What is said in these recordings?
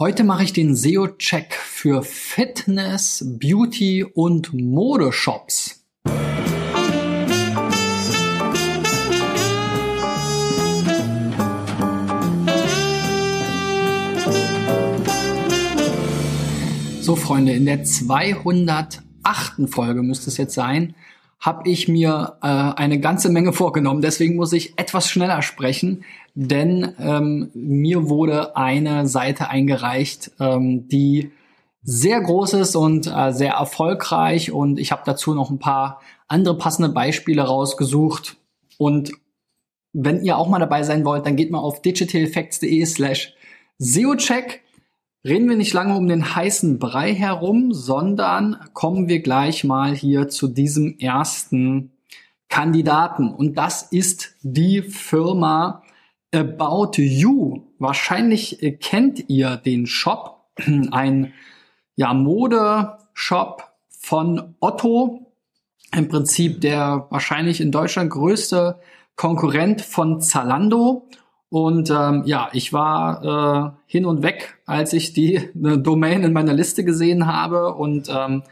Heute mache ich den SEO-Check für Fitness, Beauty und Modeshops. So Freunde, in der 208. Folge müsste es jetzt sein, habe ich mir äh, eine ganze Menge vorgenommen. Deswegen muss ich etwas schneller sprechen, denn ähm, mir wurde eine Seite eingereicht, ähm, die sehr groß ist und äh, sehr erfolgreich. Und ich habe dazu noch ein paar andere passende Beispiele rausgesucht. Und wenn ihr auch mal dabei sein wollt, dann geht mal auf digitaleffects.de slash SEOcheck Reden wir nicht lange um den heißen Brei herum, sondern kommen wir gleich mal hier zu diesem ersten Kandidaten. Und das ist die Firma About You. Wahrscheinlich kennt ihr den Shop, ein ja, Modeshop von Otto. Im Prinzip der wahrscheinlich in Deutschland größte Konkurrent von Zalando. Und ähm, ja, ich war äh, hin und weg, als ich die eine Domain in meiner Liste gesehen habe und ähm,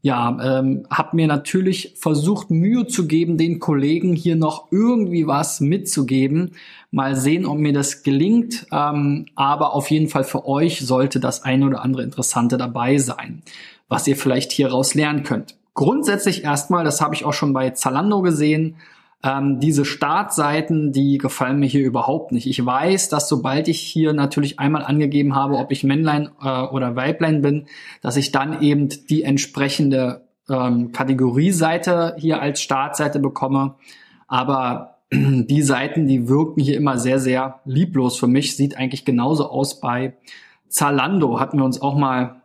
ja, ähm, habe mir natürlich versucht, Mühe zu geben, den Kollegen hier noch irgendwie was mitzugeben. Mal sehen, ob mir das gelingt. Ähm, aber auf jeden Fall für euch sollte das ein oder andere Interessante dabei sein, was ihr vielleicht hieraus lernen könnt. Grundsätzlich erstmal, das habe ich auch schon bei Zalando gesehen, ähm, diese Startseiten, die gefallen mir hier überhaupt nicht. Ich weiß, dass sobald ich hier natürlich einmal angegeben habe, ob ich Männlein äh, oder Weiblein bin, dass ich dann eben die entsprechende ähm, Kategorieseite hier als Startseite bekomme. Aber die Seiten, die wirken hier immer sehr, sehr lieblos für mich. Sieht eigentlich genauso aus bei Zalando. Hatten wir uns auch mal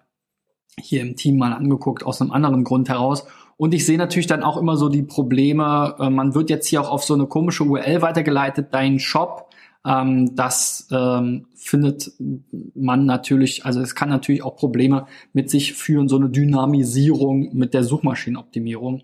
hier im Team mal angeguckt, aus einem anderen Grund heraus. Und ich sehe natürlich dann auch immer so die Probleme, äh, man wird jetzt hier auch auf so eine komische URL weitergeleitet, dein Shop. Ähm, das ähm, findet man natürlich, also es kann natürlich auch Probleme mit sich führen, so eine Dynamisierung mit der Suchmaschinenoptimierung.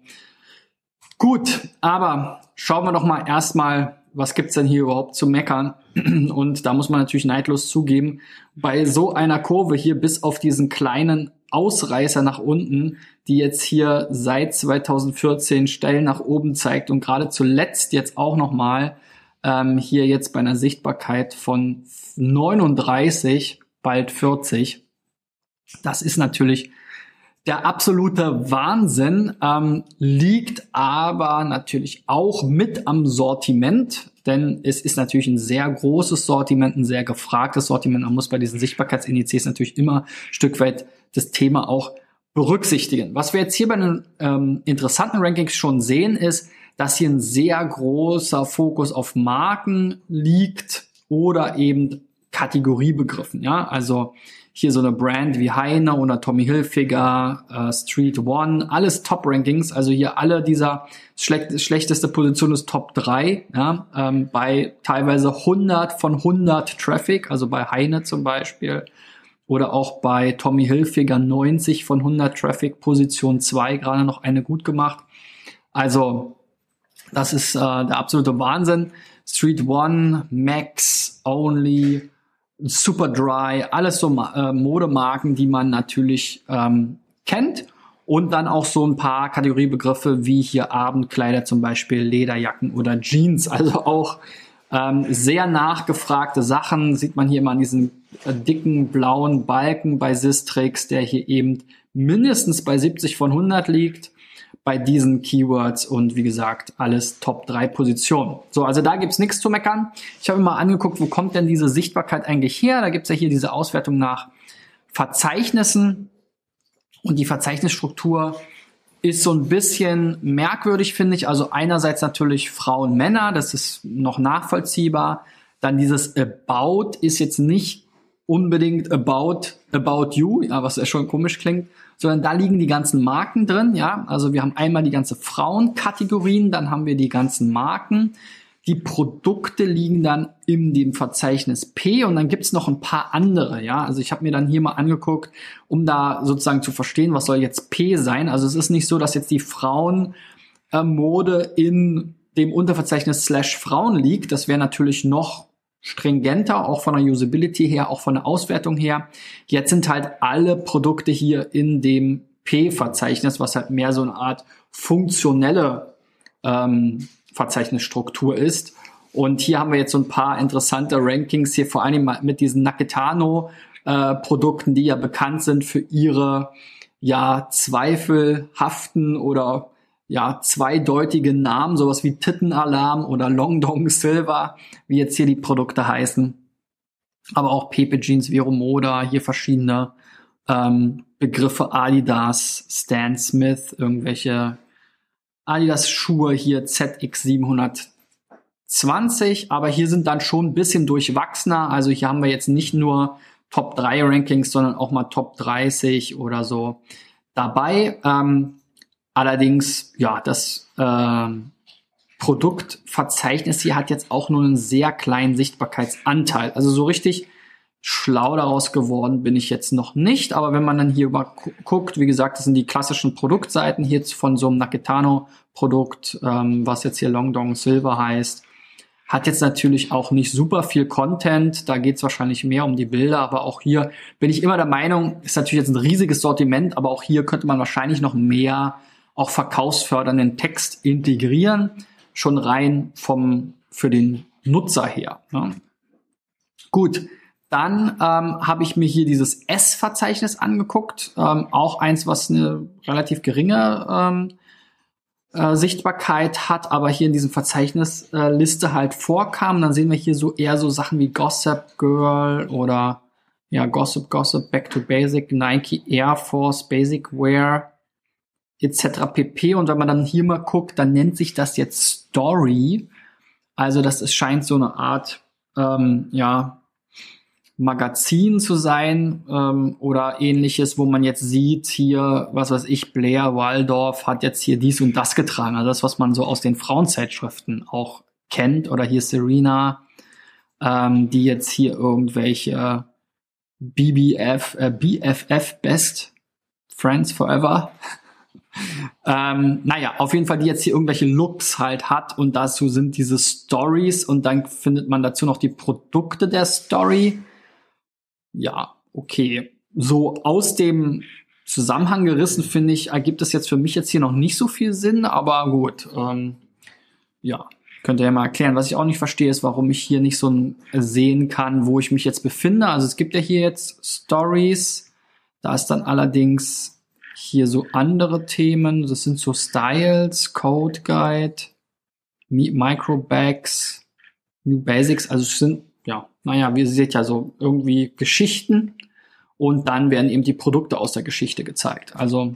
Gut, aber schauen wir doch mal erstmal, was gibt's denn hier überhaupt zu meckern? Und da muss man natürlich neidlos zugeben, bei so einer Kurve hier bis auf diesen kleinen Ausreißer nach unten, die jetzt hier seit 2014 steil nach oben zeigt und gerade zuletzt jetzt auch nochmal ähm, hier jetzt bei einer Sichtbarkeit von 39, bald 40. Das ist natürlich der absolute Wahnsinn, ähm, liegt aber natürlich auch mit am Sortiment, denn es ist natürlich ein sehr großes Sortiment, ein sehr gefragtes Sortiment. Man muss bei diesen Sichtbarkeitsindizes natürlich immer ein Stück weit das Thema auch berücksichtigen. Was wir jetzt hier bei den ähm, interessanten Rankings schon sehen, ist, dass hier ein sehr großer Fokus auf Marken liegt oder eben Kategoriebegriffen. Ja, also hier so eine Brand wie Heine oder Tommy Hilfiger, äh, Street One, alles Top-Rankings. Also hier alle dieser schlecht, schlechteste Position ist Top 3, ja, ähm, bei teilweise 100 von 100 Traffic, also bei Heine zum Beispiel oder auch bei Tommy Hilfiger 90 von 100 Traffic, Position 2 gerade noch eine gut gemacht. Also das ist äh, der absolute Wahnsinn. Street One, Max, Only, Super Dry, alles so äh, Modemarken, die man natürlich ähm, kennt. Und dann auch so ein paar Kategoriebegriffe wie hier Abendkleider zum Beispiel, Lederjacken oder Jeans. Also auch ähm, sehr nachgefragte Sachen sieht man hier immer an diesen dicken blauen Balken bei Sistrix, der hier eben mindestens bei 70 von 100 liegt bei diesen Keywords und wie gesagt, alles Top 3 Positionen. So, also da gibt's nichts zu meckern. Ich habe mir mal angeguckt, wo kommt denn diese Sichtbarkeit eigentlich her? Da gibt's ja hier diese Auswertung nach Verzeichnissen und die Verzeichnisstruktur ist so ein bisschen merkwürdig, finde ich. Also einerseits natürlich Frauen, Männer, das ist noch nachvollziehbar. Dann dieses About ist jetzt nicht unbedingt About, About You, ja, was ja schon komisch klingt, sondern da liegen die ganzen Marken drin, ja. Also wir haben einmal die ganze Frauenkategorien, dann haben wir die ganzen Marken. Die Produkte liegen dann in dem Verzeichnis P und dann gibt's noch ein paar andere, ja. Also ich habe mir dann hier mal angeguckt, um da sozusagen zu verstehen, was soll jetzt P sein. Also es ist nicht so, dass jetzt die Frauenmode in dem Unterverzeichnis slash Frauen liegt. Das wäre natürlich noch stringenter, auch von der Usability her, auch von der Auswertung her. Jetzt sind halt alle Produkte hier in dem P-Verzeichnis, was halt mehr so eine Art funktionelle ähm, Verzeichnisstruktur ist. Und hier haben wir jetzt so ein paar interessante Rankings hier, vor allem mit diesen Naketano äh, die ja bekannt sind für ihre ja zweifelhaften oder ja zweideutige Namen, sowas wie Tittenalarm oder Long Dong Silver, wie jetzt hier die Produkte heißen. Aber auch Pepe Jeans, Vero Moda, hier verschiedene ähm, Begriffe Adidas, Stan Smith, irgendwelche Adidas Schuhe hier ZX720, aber hier sind dann schon ein bisschen durchwachsener. Also hier haben wir jetzt nicht nur Top 3 Rankings, sondern auch mal Top 30 oder so dabei. Ähm, allerdings, ja, das äh, Produktverzeichnis hier hat jetzt auch nur einen sehr kleinen Sichtbarkeitsanteil. Also so richtig schlau daraus geworden bin ich jetzt noch nicht, aber wenn man dann hier über guckt, wie gesagt, das sind die klassischen Produktseiten hier von so einem Naketano-Produkt, ähm, was jetzt hier Long Dong Silver heißt, hat jetzt natürlich auch nicht super viel Content, da geht es wahrscheinlich mehr um die Bilder, aber auch hier bin ich immer der Meinung, ist natürlich jetzt ein riesiges Sortiment, aber auch hier könnte man wahrscheinlich noch mehr auch verkaufsfördernden Text integrieren, schon rein vom für den Nutzer her. Ne? Gut, dann ähm, habe ich mir hier dieses S-Verzeichnis angeguckt, ähm, auch eins, was eine relativ geringe ähm, äh, Sichtbarkeit hat, aber hier in diesem Verzeichnisliste äh, halt vorkam. Dann sehen wir hier so eher so Sachen wie Gossip Girl oder ja Gossip Gossip Back to Basic, Nike Air Force Basic Wear etc. pp. Und wenn man dann hier mal guckt, dann nennt sich das jetzt Story. Also das ist, scheint so eine Art ähm, ja Magazin zu sein ähm, oder ähnliches, wo man jetzt sieht, hier, was weiß ich, Blair Waldorf hat jetzt hier dies und das getragen. Also das, was man so aus den Frauenzeitschriften auch kennt. Oder hier Serena, ähm, die jetzt hier irgendwelche BBF, äh, BFF Best Friends Forever. Ähm, naja, auf jeden Fall, die jetzt hier irgendwelche Looks halt hat und dazu sind diese Stories und dann findet man dazu noch die Produkte der Story ja, okay. So aus dem Zusammenhang gerissen, finde ich, ergibt es jetzt für mich jetzt hier noch nicht so viel Sinn, aber gut. Ähm, ja, könnt ihr ja mal erklären. Was ich auch nicht verstehe, ist, warum ich hier nicht so sehen kann, wo ich mich jetzt befinde. Also es gibt ja hier jetzt Stories. Da ist dann allerdings hier so andere Themen. Das sind so Styles, Code Guide, Microbags, New Basics. Also es sind ja, naja, wie ihr seht ja so irgendwie Geschichten und dann werden eben die Produkte aus der Geschichte gezeigt. Also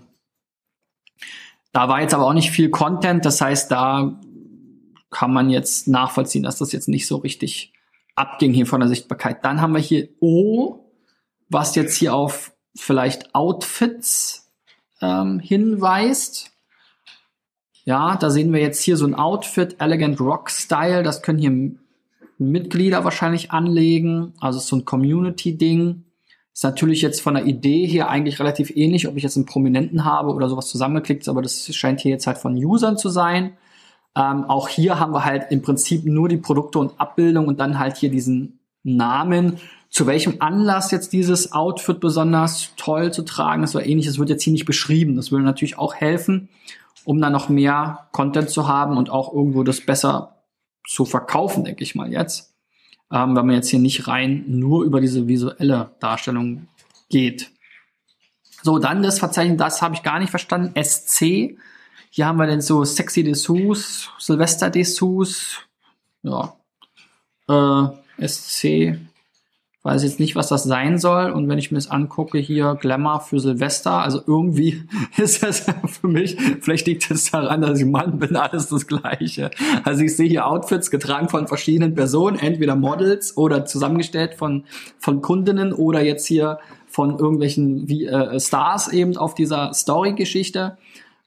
da war jetzt aber auch nicht viel Content, das heißt, da kann man jetzt nachvollziehen, dass das jetzt nicht so richtig abging hier von der Sichtbarkeit. Dann haben wir hier O, was jetzt hier auf vielleicht Outfits ähm, hinweist. Ja, da sehen wir jetzt hier so ein Outfit, Elegant Rock Style. Das können hier Mitglieder wahrscheinlich anlegen. Also so ein Community-Ding. Ist natürlich jetzt von der Idee her eigentlich relativ ähnlich, ob ich jetzt einen Prominenten habe oder sowas zusammengeklickt, aber das scheint hier jetzt halt von Usern zu sein. Ähm, auch hier haben wir halt im Prinzip nur die Produkte und Abbildung und dann halt hier diesen Namen. Zu welchem Anlass jetzt dieses Outfit besonders toll zu tragen ist oder ähnliches, wird jetzt hier nicht beschrieben. Das würde natürlich auch helfen, um dann noch mehr Content zu haben und auch irgendwo das besser zu verkaufen, denke ich mal jetzt. Ähm, wenn man jetzt hier nicht rein nur über diese visuelle Darstellung geht. So, dann das Verzeichnis, das habe ich gar nicht verstanden. SC. Hier haben wir denn so Sexy Dessous, Silvester Dessous, ja, äh, SC weiß jetzt nicht, was das sein soll. Und wenn ich mir das angucke, hier Glamour für Silvester, also irgendwie ist das für mich, vielleicht liegt es das daran, dass ich Mann bin, alles das Gleiche. Also ich sehe hier Outfits getragen von verschiedenen Personen, entweder Models oder zusammengestellt von, von Kundinnen oder jetzt hier von irgendwelchen wie, äh, Stars eben auf dieser Story-Geschichte.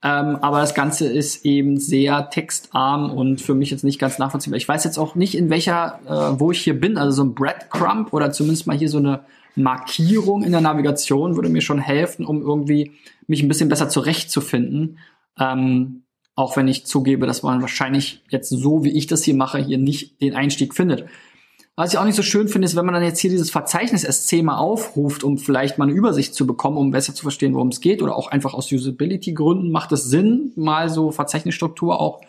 Ähm, aber das Ganze ist eben sehr textarm und für mich jetzt nicht ganz nachvollziehbar. Ich weiß jetzt auch nicht, in welcher, äh, wo ich hier bin. Also so ein Breadcrumb oder zumindest mal hier so eine Markierung in der Navigation würde mir schon helfen, um irgendwie mich ein bisschen besser zurechtzufinden. Ähm, auch wenn ich zugebe, dass man wahrscheinlich jetzt so, wie ich das hier mache, hier nicht den Einstieg findet. Was ich auch nicht so schön finde, ist, wenn man dann jetzt hier dieses Verzeichnis SC mal aufruft, um vielleicht mal eine Übersicht zu bekommen, um besser zu verstehen, worum es geht, oder auch einfach aus Usability-Gründen macht es Sinn, mal so Verzeichnisstruktur auch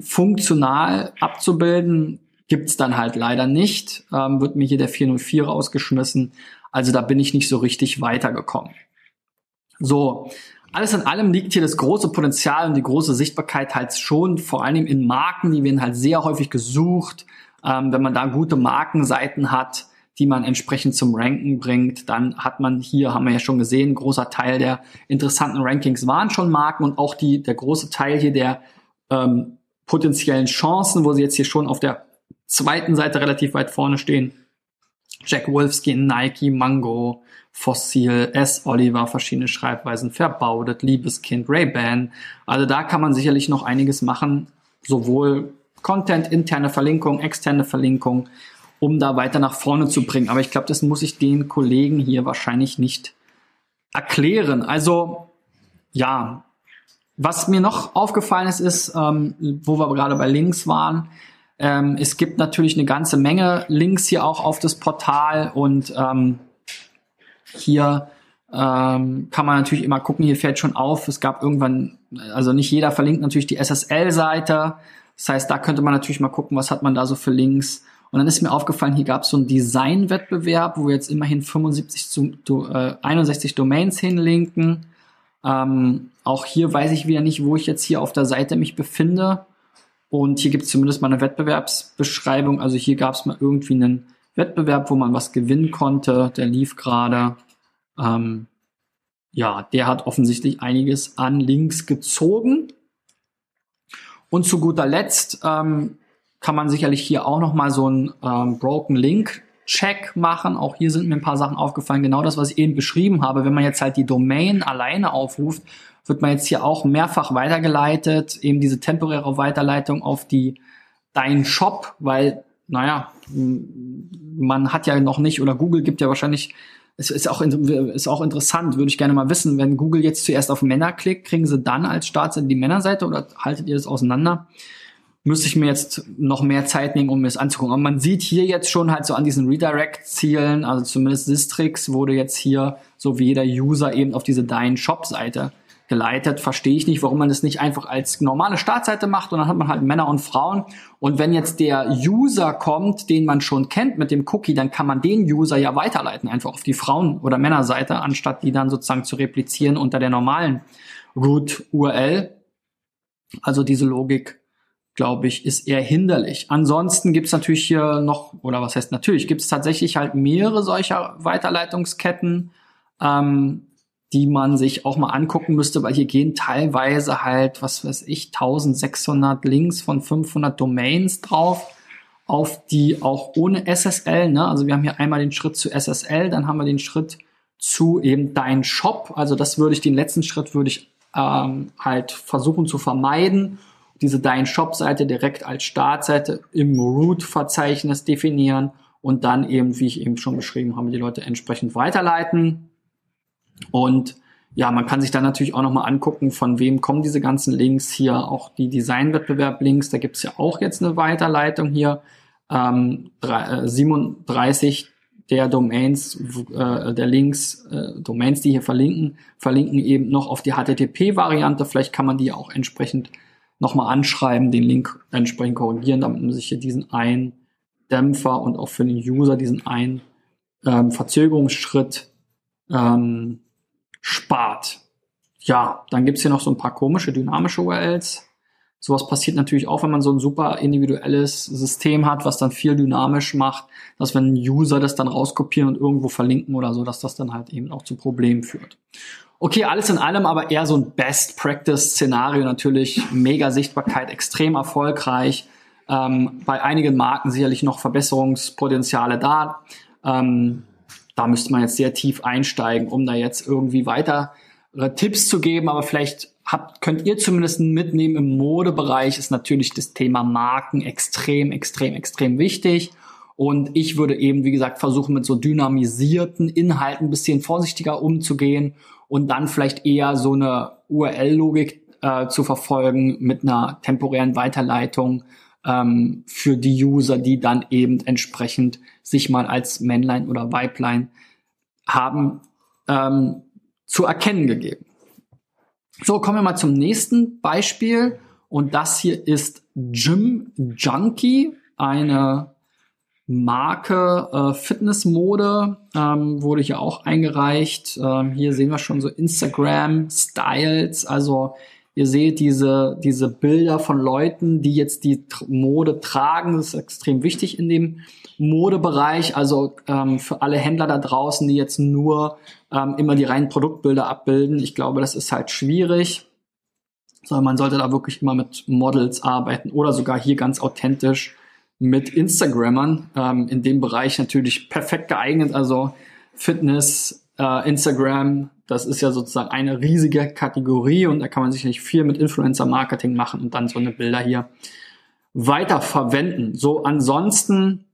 funktional abzubilden. Gibt's dann halt leider nicht. Ähm, wird mir hier der 404 rausgeschmissen. Also da bin ich nicht so richtig weitergekommen. So, alles in allem liegt hier das große Potenzial und die große Sichtbarkeit halt schon vor allem in Marken, die werden halt sehr häufig gesucht ähm, wenn man da gute Markenseiten hat, die man entsprechend zum Ranken bringt, dann hat man hier, haben wir ja schon gesehen, großer Teil der interessanten Rankings waren schon Marken und auch die, der große Teil hier der ähm, potenziellen Chancen, wo sie jetzt hier schon auf der zweiten Seite relativ weit vorne stehen. Jack Wolfskin, Nike, Mango, Fossil, S. Oliver, verschiedene Schreibweisen, Verbaudet, Liebeskind, Ray-Ban. Also da kann man sicherlich noch einiges machen, sowohl Content, interne Verlinkung, externe Verlinkung, um da weiter nach vorne zu bringen. Aber ich glaube, das muss ich den Kollegen hier wahrscheinlich nicht erklären. Also ja, was mir noch aufgefallen ist, ist, ähm, wo wir gerade bei Links waren, ähm, es gibt natürlich eine ganze Menge Links hier auch auf das Portal und ähm, hier ähm, kann man natürlich immer gucken, hier fällt schon auf, es gab irgendwann, also nicht jeder verlinkt natürlich die SSL-Seite, das heißt, da könnte man natürlich mal gucken, was hat man da so für Links. Und dann ist mir aufgefallen, hier gab es so einen Design-Wettbewerb, wo wir jetzt immerhin 75 zu, zu äh, 61 Domains hinlinken. Ähm, auch hier weiß ich wieder nicht, wo ich jetzt hier auf der Seite mich befinde. Und hier gibt es zumindest mal eine Wettbewerbsbeschreibung. Also hier gab es mal irgendwie einen Wettbewerb, wo man was gewinnen konnte. Der lief gerade. Ähm, ja, der hat offensichtlich einiges an Links gezogen. Und zu guter Letzt ähm, kann man sicherlich hier auch noch mal so einen ähm, Broken Link Check machen. Auch hier sind mir ein paar Sachen aufgefallen. Genau das, was ich eben beschrieben habe. Wenn man jetzt halt die Domain alleine aufruft, wird man jetzt hier auch mehrfach weitergeleitet. Eben diese temporäre Weiterleitung auf die dein Shop, weil, naja, man hat ja noch nicht oder Google gibt ja wahrscheinlich es ist auch, ist auch interessant, würde ich gerne mal wissen, wenn Google jetzt zuerst auf Männer klickt, kriegen sie dann als Startseite die Männerseite oder haltet ihr das auseinander? Müsste ich mir jetzt noch mehr Zeit nehmen, um mir das anzugucken. Aber man sieht hier jetzt schon halt so an diesen Redirect-Zielen, also zumindest Sistrix wurde jetzt hier, so wie jeder User eben auf diese Dein Shop-Seite geleitet. Verstehe ich nicht, warum man das nicht einfach als normale Startseite macht und dann hat man halt Männer und Frauen. Und wenn jetzt der User kommt, den man schon kennt mit dem Cookie, dann kann man den User ja weiterleiten, einfach auf die Frauen- oder Männerseite, anstatt die dann sozusagen zu replizieren unter der normalen Root URL. Also diese Logik, glaube ich, ist eher hinderlich. Ansonsten gibt es natürlich hier noch, oder was heißt natürlich, gibt es tatsächlich halt mehrere solcher Weiterleitungsketten. Ähm, die man sich auch mal angucken müsste, weil hier gehen teilweise halt, was weiß ich, 1600 Links von 500 Domains drauf, auf die auch ohne SSL, ne? Also wir haben hier einmal den Schritt zu SSL, dann haben wir den Schritt zu eben dein Shop. Also das würde ich, den letzten Schritt würde ich ähm, halt versuchen zu vermeiden. Diese dein Shop-Seite direkt als Startseite im Root-Verzeichnis definieren und dann eben, wie ich eben schon beschrieben habe, die Leute entsprechend weiterleiten. Und ja, man kann sich dann natürlich auch nochmal angucken, von wem kommen diese ganzen Links hier, auch die Designwettbewerb-Links, da gibt's ja auch jetzt eine Weiterleitung hier. Ähm, 37 äh, der Domains, äh, der Links, äh, Domains, die hier verlinken, verlinken eben noch auf die HTTP-Variante. Vielleicht kann man die auch entsprechend nochmal anschreiben, den Link entsprechend korrigieren, damit man sich hier diesen einen Dämpfer und auch für den User diesen einen ähm, Verzögerungsschritt ähm, spart. Ja, dann gibt's hier noch so ein paar komische, dynamische URLs. Sowas passiert natürlich auch, wenn man so ein super individuelles System hat, was dann viel dynamisch macht, dass wenn User das dann rauskopieren und irgendwo verlinken oder so, dass das dann halt eben auch zu Problemen führt. Okay, alles in allem aber eher so ein Best-Practice-Szenario natürlich. Mega Sichtbarkeit, extrem erfolgreich. Ähm, bei einigen Marken sicherlich noch Verbesserungspotenziale da. Ähm, da müsste man jetzt sehr tief einsteigen, um da jetzt irgendwie weitere Tipps zu geben. Aber vielleicht habt, könnt ihr zumindest mitnehmen, im Modebereich ist natürlich das Thema Marken extrem, extrem, extrem wichtig. Und ich würde eben, wie gesagt, versuchen, mit so dynamisierten Inhalten ein bisschen vorsichtiger umzugehen und dann vielleicht eher so eine URL-Logik äh, zu verfolgen mit einer temporären Weiterleitung ähm, für die User, die dann eben entsprechend sich mal als Männlein oder Weiblein haben ähm, zu erkennen gegeben. So, kommen wir mal zum nächsten Beispiel. Und das hier ist Gym Junkie, eine Marke äh, Fitnessmode, ähm, wurde hier auch eingereicht. Ähm, hier sehen wir schon so Instagram Styles, also Ihr seht diese, diese Bilder von Leuten, die jetzt die Mode tragen. Das ist extrem wichtig in dem Modebereich. Also ähm, für alle Händler da draußen, die jetzt nur ähm, immer die reinen Produktbilder abbilden. Ich glaube, das ist halt schwierig. Sondern man sollte da wirklich immer mit Models arbeiten oder sogar hier ganz authentisch mit Instagrammern. Ähm, in dem Bereich natürlich perfekt geeignet. Also Fitness, äh, Instagram, das ist ja sozusagen eine riesige Kategorie und da kann man sicherlich viel mit Influencer-Marketing machen und dann so eine Bilder hier weiter verwenden. So, ansonsten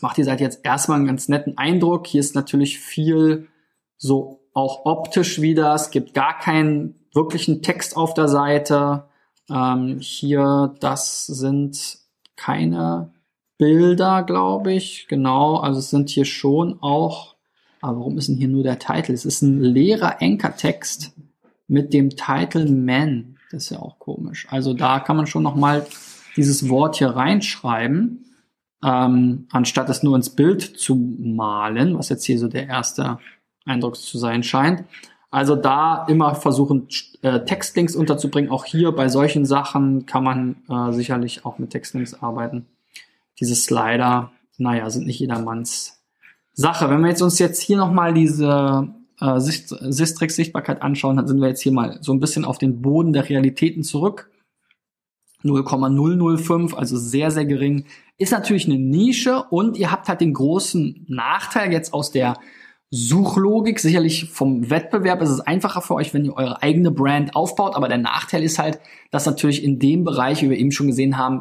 macht die Seite jetzt erstmal einen ganz netten Eindruck. Hier ist natürlich viel so auch optisch wieder. Es gibt gar keinen wirklichen Text auf der Seite. Ähm, hier, das sind keine Bilder, glaube ich. Genau, also es sind hier schon auch aber warum ist denn hier nur der Titel? Es ist ein leerer Anchor-Text mit dem Titel Man. Das ist ja auch komisch. Also da kann man schon noch mal dieses Wort hier reinschreiben, ähm, anstatt es nur ins Bild zu malen, was jetzt hier so der erste Eindruck zu sein scheint. Also da immer versuchen, äh, Textlinks unterzubringen. Auch hier bei solchen Sachen kann man äh, sicherlich auch mit Textlinks arbeiten. Diese Slider, naja, sind nicht jedermanns Sache. Wenn wir jetzt uns jetzt hier nochmal diese äh, Sistrix-Sichtbarkeit anschauen, dann sind wir jetzt hier mal so ein bisschen auf den Boden der Realitäten zurück. 0,005, also sehr, sehr gering. Ist natürlich eine Nische und ihr habt halt den großen Nachteil jetzt aus der Suchlogik. Sicherlich vom Wettbewerb ist es einfacher für euch, wenn ihr eure eigene Brand aufbaut, aber der Nachteil ist halt, dass natürlich in dem Bereich, wie wir eben schon gesehen haben,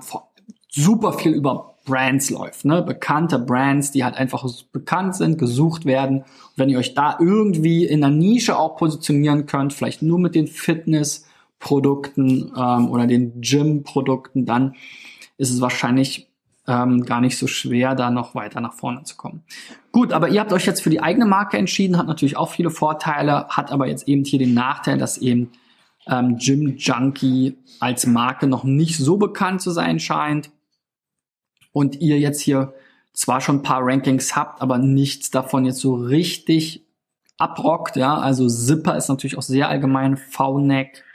super viel über Brands läuft, ne? Bekannte Brands, die halt einfach bekannt sind, gesucht werden. Und wenn ihr euch da irgendwie in der Nische auch positionieren könnt, vielleicht nur mit den Fitnessprodukten ähm, oder den Gym-Produkten, dann ist es wahrscheinlich ähm, gar nicht so schwer, da noch weiter nach vorne zu kommen. Gut, aber ihr habt euch jetzt für die eigene Marke entschieden, hat natürlich auch viele Vorteile, hat aber jetzt eben hier den Nachteil, dass eben ähm, Gym Junkie als Marke noch nicht so bekannt zu sein scheint und ihr jetzt hier zwar schon ein paar Rankings habt, aber nichts davon jetzt so richtig abrockt, ja, also Zipper ist natürlich auch sehr allgemein, V-Neck,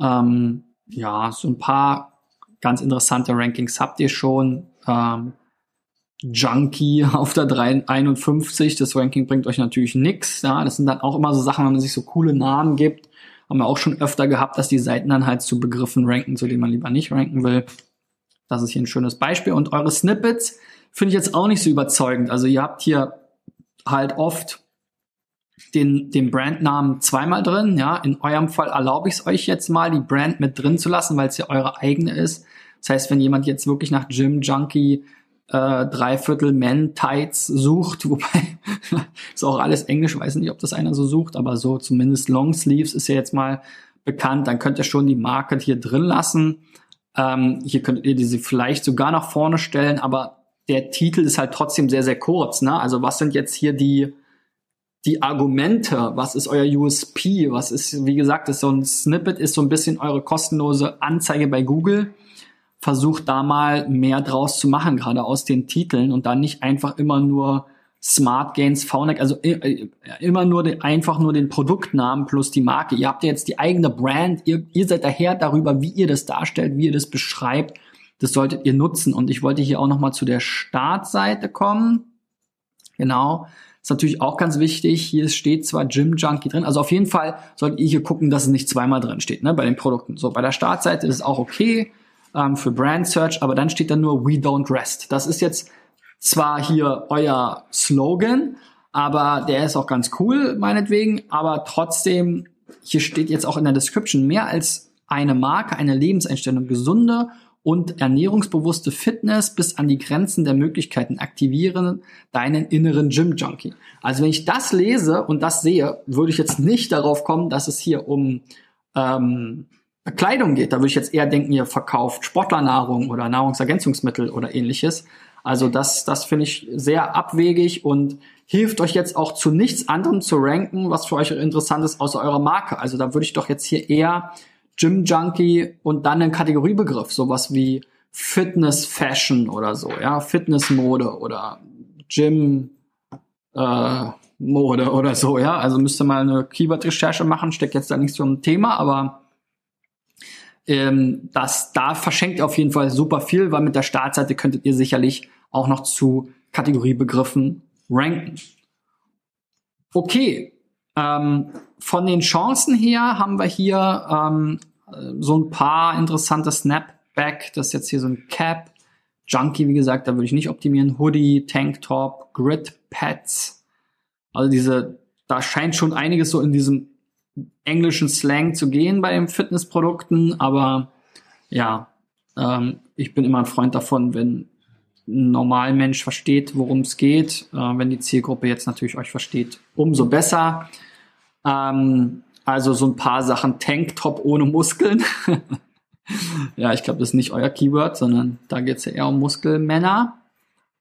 ähm, ja, so ein paar ganz interessante Rankings habt ihr schon, ähm, Junkie auf der 351, das Ranking bringt euch natürlich nix, ja, das sind dann auch immer so Sachen, wenn man sich so coole Namen gibt, haben wir auch schon öfter gehabt, dass die Seiten dann halt zu Begriffen ranken, zu denen man lieber nicht ranken will. Das ist hier ein schönes Beispiel. Und eure Snippets finde ich jetzt auch nicht so überzeugend. Also ihr habt hier halt oft den, den Brandnamen zweimal drin. Ja, in eurem Fall erlaube ich es euch jetzt mal, die Brand mit drin zu lassen, weil es ja eure eigene ist. Das heißt, wenn jemand jetzt wirklich nach Gym Junkie äh, Dreiviertel Men Tights sucht, wobei ist auch alles Englisch, weiß nicht, ob das einer so sucht, aber so zumindest Long Sleeves ist ja jetzt mal bekannt, dann könnt ihr schon die Marke hier drin lassen. Ähm, hier könntet ihr diese vielleicht sogar nach vorne stellen, aber der Titel ist halt trotzdem sehr, sehr kurz. Ne? Also was sind jetzt hier die, die Argumente? Was ist euer USP? Was ist, wie gesagt, ist so ein Snippet, ist so ein bisschen eure kostenlose Anzeige bei Google. Versucht da mal mehr draus zu machen, gerade aus den Titeln und dann nicht einfach immer nur Smart Gains VNEC, also äh, immer nur den, einfach nur den Produktnamen plus die Marke. Ihr habt ja jetzt die eigene Brand, ihr, ihr seid daher darüber, wie ihr das darstellt, wie ihr das beschreibt. Das solltet ihr nutzen. Und ich wollte hier auch nochmal zu der Startseite kommen. Genau. Ist natürlich auch ganz wichtig. Hier steht zwar Gym Junkie drin. Also auf jeden Fall solltet ihr hier gucken, dass es nicht zweimal drin steht, ne, bei den Produkten. So, bei der Startseite ist es auch okay ähm, für Brand Search, aber dann steht da nur We Don't Rest. Das ist jetzt zwar hier euer Slogan, aber der ist auch ganz cool, meinetwegen, aber trotzdem, hier steht jetzt auch in der Description mehr als eine Marke, eine Lebenseinstellung, gesunde und ernährungsbewusste Fitness bis an die Grenzen der Möglichkeiten aktivieren deinen inneren Gym Junkie. Also wenn ich das lese und das sehe, würde ich jetzt nicht darauf kommen, dass es hier um ähm, Kleidung geht, da würde ich jetzt eher denken, ihr verkauft Sportlernahrung oder Nahrungsergänzungsmittel oder ähnliches. Also das, das finde ich sehr abwegig und hilft euch jetzt auch zu nichts anderem zu ranken, was für euch interessant ist, außer eurer Marke. Also da würde ich doch jetzt hier eher Gym Junkie und dann einen Kategoriebegriff, sowas wie Fitness Fashion oder so, ja, Fitness Mode oder Gym äh, Mode oder so, ja. Also müsste mal eine Keyword-Recherche machen, steckt jetzt da nicht so im Thema, aber ähm, das, da verschenkt ihr auf jeden Fall super viel, weil mit der Startseite könntet ihr sicherlich auch noch zu Kategoriebegriffen ranken. Okay, ähm, von den Chancen her haben wir hier ähm, so ein paar interessante Snapback. Das ist jetzt hier so ein Cap. Junkie, wie gesagt, da würde ich nicht optimieren. Hoodie, Tanktop, Grid Pads. Also diese, da scheint schon einiges so in diesem englischen Slang zu gehen bei den Fitnessprodukten, aber ja, ähm, ich bin immer ein Freund davon, wenn ein Normalmensch versteht, worum es geht. Äh, wenn die Zielgruppe jetzt natürlich euch versteht, umso besser. Ähm, also so ein paar Sachen Tanktop ohne Muskeln. ja, ich glaube, das ist nicht euer Keyword, sondern da geht es ja eher um Muskelmänner.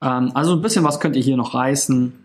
Ähm, also ein bisschen was könnt ihr hier noch reißen.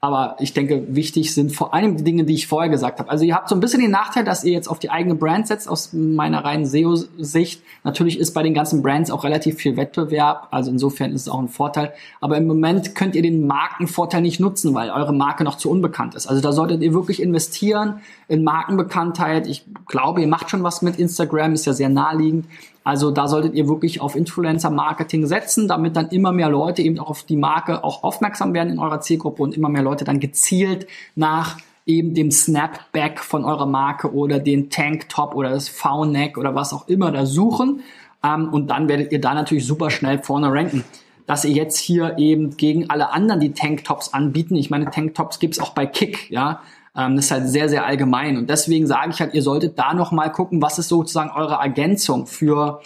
Aber ich denke, wichtig sind vor allem die Dinge, die ich vorher gesagt habe. Also ihr habt so ein bisschen den Nachteil, dass ihr jetzt auf die eigene Brand setzt, aus meiner reinen SEO-Sicht. Natürlich ist bei den ganzen Brands auch relativ viel Wettbewerb. Also insofern ist es auch ein Vorteil. Aber im Moment könnt ihr den Markenvorteil nicht nutzen, weil eure Marke noch zu unbekannt ist. Also da solltet ihr wirklich investieren in Markenbekanntheit. Ich glaube, ihr macht schon was mit Instagram, ist ja sehr naheliegend. Also da solltet ihr wirklich auf Influencer-Marketing setzen, damit dann immer mehr Leute eben auch auf die Marke auch aufmerksam werden in eurer Zielgruppe und immer mehr Leute dann gezielt nach eben dem Snapback von eurer Marke oder den Tanktop oder das V-Neck oder was auch immer da suchen. Ähm, und dann werdet ihr da natürlich super schnell vorne ranken dass ihr jetzt hier eben gegen alle anderen die Tanktops anbieten. Ich meine, Tanktops gibt's auch bei Kick, ja. Ähm, das ist halt sehr, sehr allgemein. Und deswegen sage ich halt, ihr solltet da nochmal gucken, was ist sozusagen eure Ergänzung für,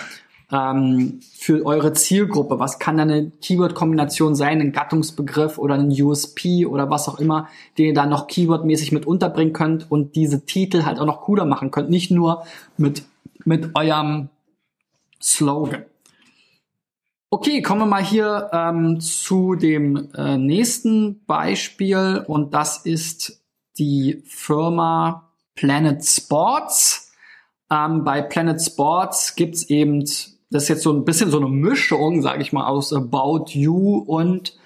ähm, für eure Zielgruppe. Was kann da eine Keyword-Kombination sein, ein Gattungsbegriff oder ein USP oder was auch immer, den ihr da noch keywordmäßig mit unterbringen könnt und diese Titel halt auch noch cooler machen könnt. Nicht nur mit, mit eurem Slogan. Okay, kommen wir mal hier ähm, zu dem äh, nächsten Beispiel und das ist die Firma Planet Sports. Ähm, bei Planet Sports gibt's eben, das ist jetzt so ein bisschen so eine Mischung, sage ich mal, aus About You und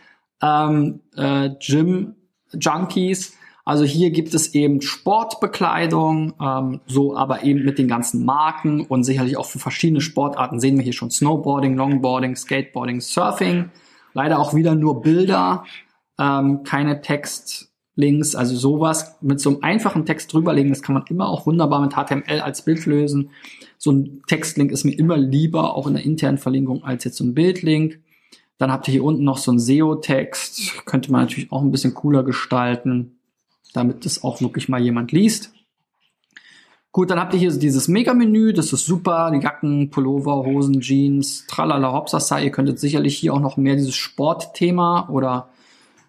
ähm, äh, Gym Junkies. Also hier gibt es eben Sportbekleidung, ähm, so aber eben mit den ganzen Marken und sicherlich auch für verschiedene Sportarten sehen wir hier schon Snowboarding, Longboarding, Skateboarding, Surfing. Leider auch wieder nur Bilder, ähm, keine Text, Links, also sowas mit so einem einfachen Text drüberlegen, das kann man immer auch wunderbar mit HTML als Bild lösen. So ein Textlink ist mir immer lieber, auch in der internen Verlinkung, als jetzt so ein Bildlink. Dann habt ihr hier unten noch so ein SEO-Text, könnte man natürlich auch ein bisschen cooler gestalten, damit das auch wirklich mal jemand liest. Gut, dann habt ihr hier dieses Mega-Menü, das ist super, die Jacken, Pullover, Hosen, Jeans, tralala, hopsasa. Ihr könntet sicherlich hier auch noch mehr dieses Sportthema oder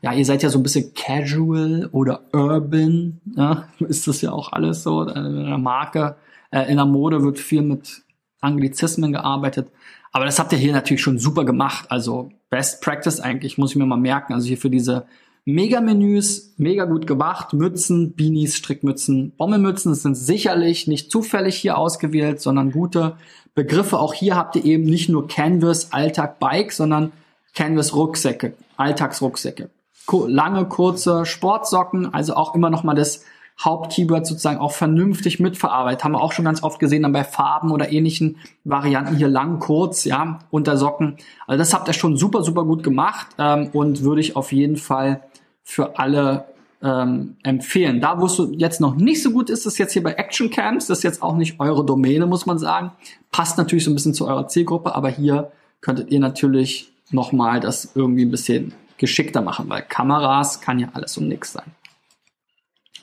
ja, ihr seid ja so ein bisschen casual oder urban, ja, ist das ja auch alles so. In der Marke, äh, in der Mode wird viel mit Anglizismen gearbeitet. Aber das habt ihr hier natürlich schon super gemacht. Also Best Practice eigentlich, muss ich mir mal merken. Also hier für diese Mega-Menüs, mega gut gemacht. Mützen, Beanies, Strickmützen, Bommelmützen sind sicherlich nicht zufällig hier ausgewählt, sondern gute Begriffe. Auch hier habt ihr eben nicht nur Canvas, Alltag, Bike, sondern Canvas Rucksäcke, Alltagsrucksäcke lange, kurze Sportsocken, also auch immer noch mal das Hauptkeyword sozusagen auch vernünftig mitverarbeitet. Haben wir auch schon ganz oft gesehen dann bei Farben oder ähnlichen Varianten hier lang, kurz, ja, unter Socken. Also das habt ihr schon super, super gut gemacht ähm, und würde ich auf jeden Fall für alle ähm, empfehlen. Da, wo es jetzt noch nicht so gut ist, ist jetzt hier bei Action Camps. Das ist jetzt auch nicht eure Domäne, muss man sagen. Passt natürlich so ein bisschen zu eurer Zielgruppe, aber hier könntet ihr natürlich nochmal das irgendwie ein bisschen geschickter machen, weil Kameras kann ja alles um nichts sein.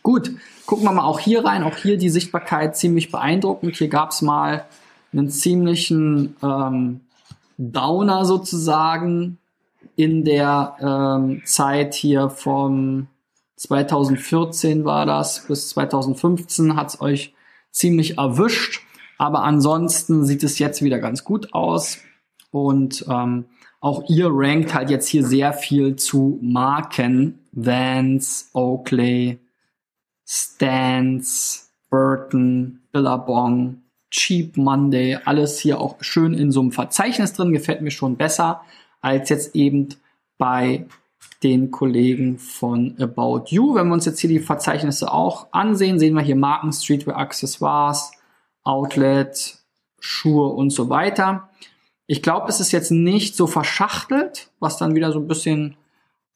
Gut, gucken wir mal auch hier rein. Auch hier die Sichtbarkeit ziemlich beeindruckend. Hier gab es mal einen ziemlichen ähm, Downer sozusagen in der ähm, Zeit hier vom 2014 war das bis 2015 hat es euch ziemlich erwischt. Aber ansonsten sieht es jetzt wieder ganz gut aus. Und ähm, auch ihr rankt halt jetzt hier sehr viel zu Marken. Vans, Oakley, Stance, Burton, Billabong, Cheap Monday, alles hier auch schön in so einem Verzeichnis drin, gefällt mir schon besser als jetzt eben bei den Kollegen von About You. Wenn wir uns jetzt hier die Verzeichnisse auch ansehen, sehen wir hier Marken, Streetwear, Accessoires, Outlet, Schuhe und so weiter. Ich glaube, es ist jetzt nicht so verschachtelt, was dann wieder so ein bisschen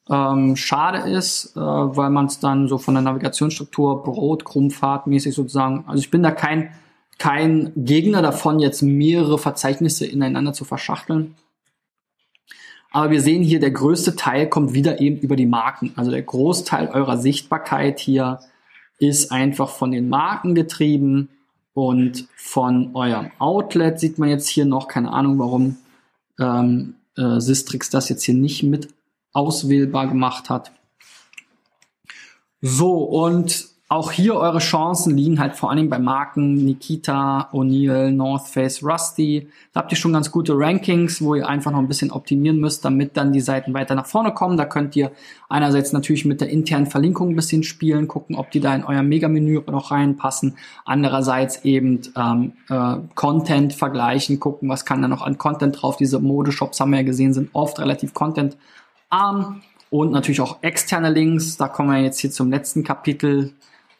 ähm, schade ist, äh, weil man es dann so von der Navigationsstruktur Brot, Krummfahrt mäßig sozusagen, also ich bin da kein, kein Gegner davon, jetzt mehrere Verzeichnisse ineinander zu verschachteln. Aber wir sehen hier, der größte Teil kommt wieder eben über die Marken. Also der Großteil eurer Sichtbarkeit hier ist einfach von den Marken getrieben und von eurem Outlet sieht man jetzt hier noch, keine Ahnung, warum ähm, äh, Sistrix das jetzt hier nicht mit auswählbar gemacht hat. So, und auch hier eure Chancen liegen halt vor allem bei Marken Nikita, O'Neill, North Face, Rusty. Da habt ihr schon ganz gute Rankings, wo ihr einfach noch ein bisschen optimieren müsst, damit dann die Seiten weiter nach vorne kommen. Da könnt ihr einerseits natürlich mit der internen Verlinkung ein bisschen spielen, gucken, ob die da in euer Mega-Menü noch reinpassen. Andererseits eben ähm, äh, Content vergleichen, gucken, was kann da noch an Content drauf. Diese Modeshops haben wir ja gesehen, sind oft relativ Content-arm. Und natürlich auch externe Links. Da kommen wir jetzt hier zum letzten Kapitel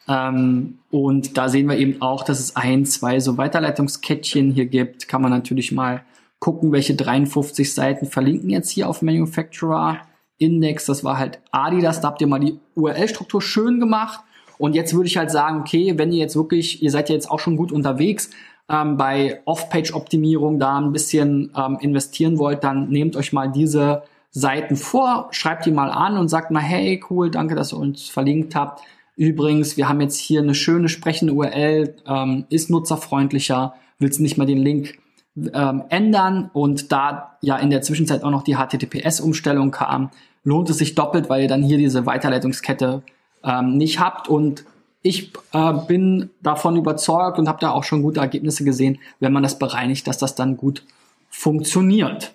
ähm, und da sehen wir eben auch, dass es ein, zwei so Weiterleitungskettchen hier gibt. Kann man natürlich mal gucken, welche 53 Seiten verlinken jetzt hier auf Manufacturer Index. Das war halt Adidas. Da habt ihr mal die URL-Struktur schön gemacht. Und jetzt würde ich halt sagen, okay, wenn ihr jetzt wirklich, ihr seid ja jetzt auch schon gut unterwegs, ähm, bei Off-Page-Optimierung da ein bisschen ähm, investieren wollt, dann nehmt euch mal diese Seiten vor, schreibt die mal an und sagt mal, hey, cool, danke, dass ihr uns verlinkt habt. Übrigens, wir haben jetzt hier eine schöne sprechende URL, ähm, ist nutzerfreundlicher, willst nicht mal den Link ähm, ändern und da ja in der Zwischenzeit auch noch die HTTPS-Umstellung kam, lohnt es sich doppelt, weil ihr dann hier diese Weiterleitungskette ähm, nicht habt und ich äh, bin davon überzeugt und habe da auch schon gute Ergebnisse gesehen, wenn man das bereinigt, dass das dann gut funktioniert.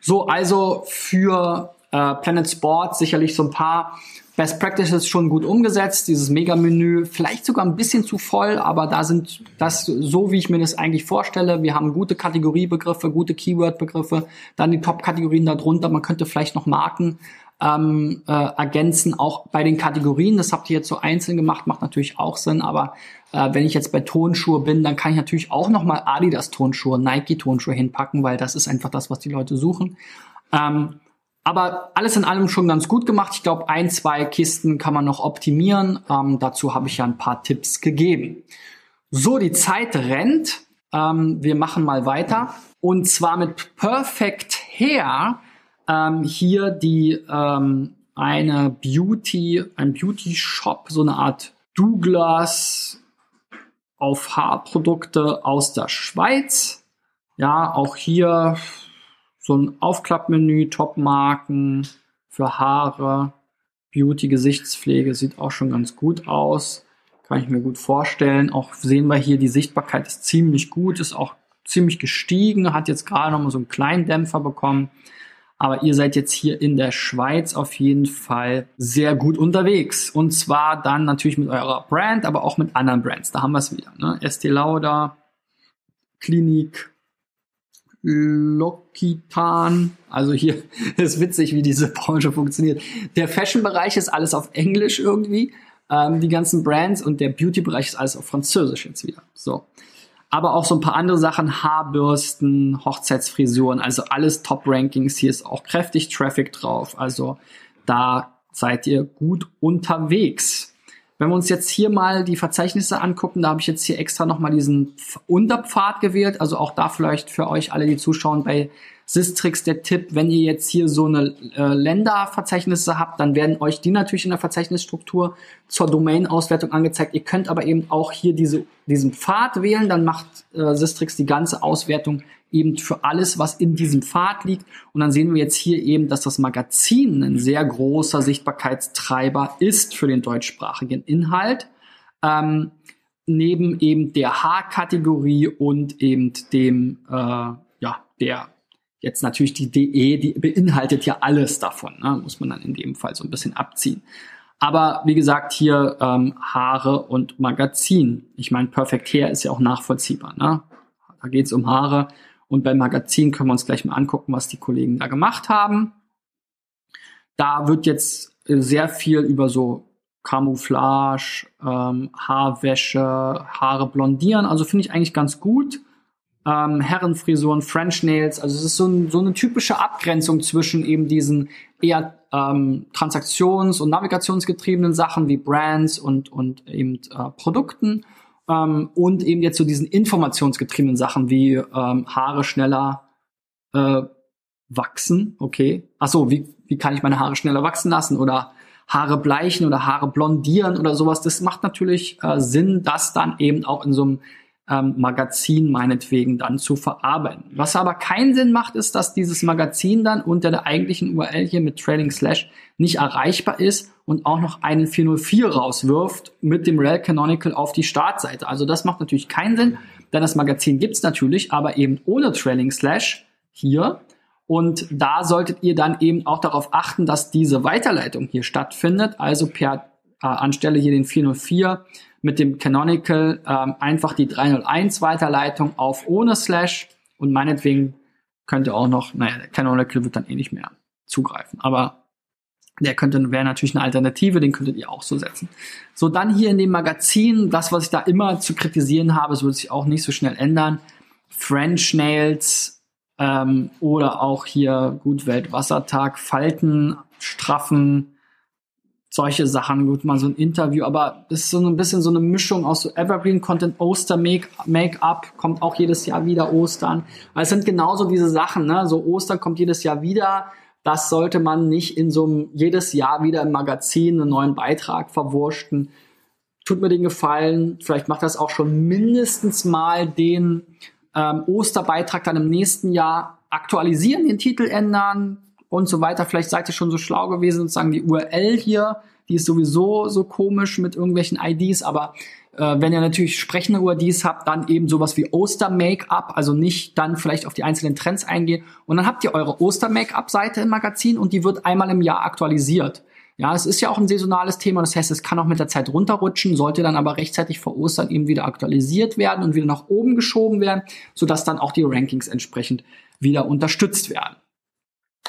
So, also für äh, Planet Sports sicherlich so ein paar Best Practices schon gut umgesetzt, dieses Mega-Menü, vielleicht sogar ein bisschen zu voll, aber da sind das so, wie ich mir das eigentlich vorstelle. Wir haben gute Kategoriebegriffe, gute Keyword-Begriffe, dann die Top-Kategorien darunter. Man könnte vielleicht noch Marken ähm, äh, ergänzen, auch bei den Kategorien. Das habt ihr jetzt so einzeln gemacht, macht natürlich auch Sinn, aber äh, wenn ich jetzt bei Tonschuhe bin, dann kann ich natürlich auch nochmal Adidas Tonschuhe, Nike Tonschuhe hinpacken, weil das ist einfach das, was die Leute suchen. Ähm, aber alles in allem schon ganz gut gemacht. Ich glaube, ein, zwei Kisten kann man noch optimieren. Ähm, dazu habe ich ja ein paar Tipps gegeben. So, die Zeit rennt. Ähm, wir machen mal weiter. Und zwar mit Perfect Hair. Ähm, hier die ähm, eine Beauty, ein Beauty Shop, so eine Art Douglas auf Haarprodukte aus der Schweiz. Ja, auch hier so ein Aufklappmenü, Top-Marken für Haare, Beauty, Gesichtspflege sieht auch schon ganz gut aus. Kann ich mir gut vorstellen. Auch sehen wir hier, die Sichtbarkeit ist ziemlich gut, ist auch ziemlich gestiegen, hat jetzt gerade noch mal so einen kleinen Dämpfer bekommen. Aber ihr seid jetzt hier in der Schweiz auf jeden Fall sehr gut unterwegs. Und zwar dann natürlich mit eurer Brand, aber auch mit anderen Brands. Da haben wir es wieder. Ne? Estee Lauder, Klinik, Lokitan. Also hier ist witzig, wie diese Branche funktioniert. Der Fashion-Bereich ist alles auf Englisch irgendwie, ähm, die ganzen Brands und der Beauty-Bereich ist alles auf Französisch jetzt wieder. So. Aber auch so ein paar andere Sachen, Haarbürsten, Hochzeitsfrisuren, also alles Top-Rankings. Hier ist auch kräftig Traffic drauf. Also da seid ihr gut unterwegs. Wenn wir uns jetzt hier mal die Verzeichnisse angucken, da habe ich jetzt hier extra nochmal diesen Unterpfad gewählt. Also auch da vielleicht für euch alle, die zuschauen, bei Sistrix der Tipp, wenn ihr jetzt hier so eine äh, Länderverzeichnisse habt, dann werden euch die natürlich in der Verzeichnisstruktur zur Domain-Auswertung angezeigt. Ihr könnt aber eben auch hier diese, diesen Pfad wählen, dann macht äh, Sistrix die ganze Auswertung eben für alles, was in diesem Pfad liegt. Und dann sehen wir jetzt hier eben, dass das Magazin ein sehr großer Sichtbarkeitstreiber ist für den deutschsprachigen Inhalt. Ähm, neben eben der Haarkategorie und eben dem, äh, ja, der jetzt natürlich die DE, die beinhaltet ja alles davon, ne? muss man dann in dem Fall so ein bisschen abziehen. Aber wie gesagt, hier ähm, Haare und Magazin. Ich meine, Perfect Hair ist ja auch nachvollziehbar. Ne? Da geht es um Haare. Und beim Magazin können wir uns gleich mal angucken, was die Kollegen da gemacht haben. Da wird jetzt sehr viel über so Camouflage, ähm, Haarwäsche, Haare blondieren. Also finde ich eigentlich ganz gut. Ähm, Herrenfrisuren, French Nails. Also es ist so, ein, so eine typische Abgrenzung zwischen eben diesen eher ähm, transaktions- und navigationsgetriebenen Sachen wie Brands und, und eben äh, Produkten ähm, und eben jetzt so diesen informationsgetriebenen Sachen wie ähm, Haare schneller äh, wachsen. Okay. Ach so, wie, wie kann ich meine Haare schneller wachsen lassen oder Haare bleichen oder Haare blondieren oder sowas. Das macht natürlich äh, Sinn, das dann eben auch in so einem ähm, Magazin meinetwegen dann zu verarbeiten. Was aber keinen Sinn macht, ist, dass dieses Magazin dann unter der eigentlichen URL hier mit Trailing Slash nicht erreichbar ist und auch noch einen 404 rauswirft mit dem Rel Canonical auf die Startseite. Also das macht natürlich keinen Sinn, denn das Magazin gibt's natürlich, aber eben ohne Trailing Slash hier. Und da solltet ihr dann eben auch darauf achten, dass diese Weiterleitung hier stattfindet. Also per äh, anstelle hier den 404 mit dem Canonical ähm, einfach die 301 Weiterleitung auf ohne Slash und meinetwegen könnt ihr auch noch, naja, der Canonical wird dann eh nicht mehr zugreifen, aber der könnte, wäre natürlich eine Alternative, den könntet ihr auch so setzen. So, dann hier in dem Magazin, das, was ich da immer zu kritisieren habe, es wird sich auch nicht so schnell ändern. French Nails ähm, oder auch hier gut Weltwassertag, Falten, straffen, solche Sachen, gut, mal so ein Interview, aber das ist so ein bisschen so eine Mischung aus so Evergreen Content, Oster Make-up, kommt auch jedes Jahr wieder Ostern. Also es sind genauso diese Sachen, ne? So Ostern kommt jedes Jahr wieder. Das sollte man nicht in so einem jedes Jahr wieder im Magazin einen neuen Beitrag verwurschten. Tut mir den Gefallen, vielleicht macht das auch schon mindestens mal den ähm, Osterbeitrag dann im nächsten Jahr aktualisieren, den Titel ändern, und so weiter. Vielleicht seid ihr schon so schlau gewesen und sagen, die URL hier, die ist sowieso so komisch mit irgendwelchen IDs, aber äh, wenn ihr natürlich sprechende URDs habt, dann eben sowas wie Oster-Make-up, also nicht dann vielleicht auf die einzelnen Trends eingehen. Und dann habt ihr eure Oster-Make-up-Seite im Magazin und die wird einmal im Jahr aktualisiert. Ja, es ist ja auch ein saisonales Thema, das heißt, es kann auch mit der Zeit runterrutschen, sollte dann aber rechtzeitig vor Ostern eben wieder aktualisiert werden und wieder nach oben geschoben werden, sodass dann auch die Rankings entsprechend wieder unterstützt werden.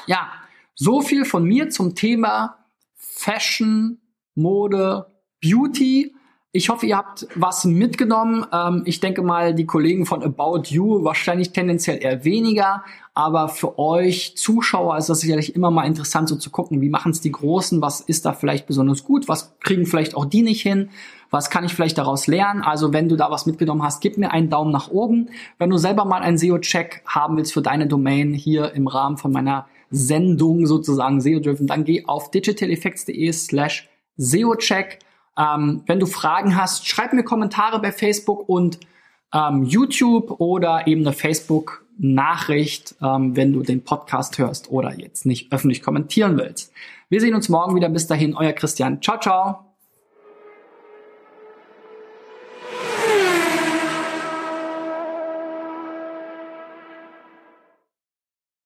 Ja, so viel von mir zum Thema Fashion, Mode, Beauty. Ich hoffe, ihr habt was mitgenommen. Ähm, ich denke mal, die Kollegen von About You wahrscheinlich tendenziell eher weniger. Aber für euch Zuschauer ist das sicherlich immer mal interessant, so zu gucken, wie machen es die Großen, was ist da vielleicht besonders gut, was kriegen vielleicht auch die nicht hin, was kann ich vielleicht daraus lernen. Also wenn du da was mitgenommen hast, gib mir einen Daumen nach oben. Wenn du selber mal einen SEO-Check haben willst für deine Domain hier im Rahmen von meiner Sendung sozusagen SEO-driven, dann geh auf digitaleffects.de slash SEO-Check. Ähm, wenn du Fragen hast, schreib mir Kommentare bei Facebook und ähm, YouTube oder eben eine Facebook-Nachricht, ähm, wenn du den Podcast hörst oder jetzt nicht öffentlich kommentieren willst. Wir sehen uns morgen wieder. Bis dahin, euer Christian. Ciao, ciao.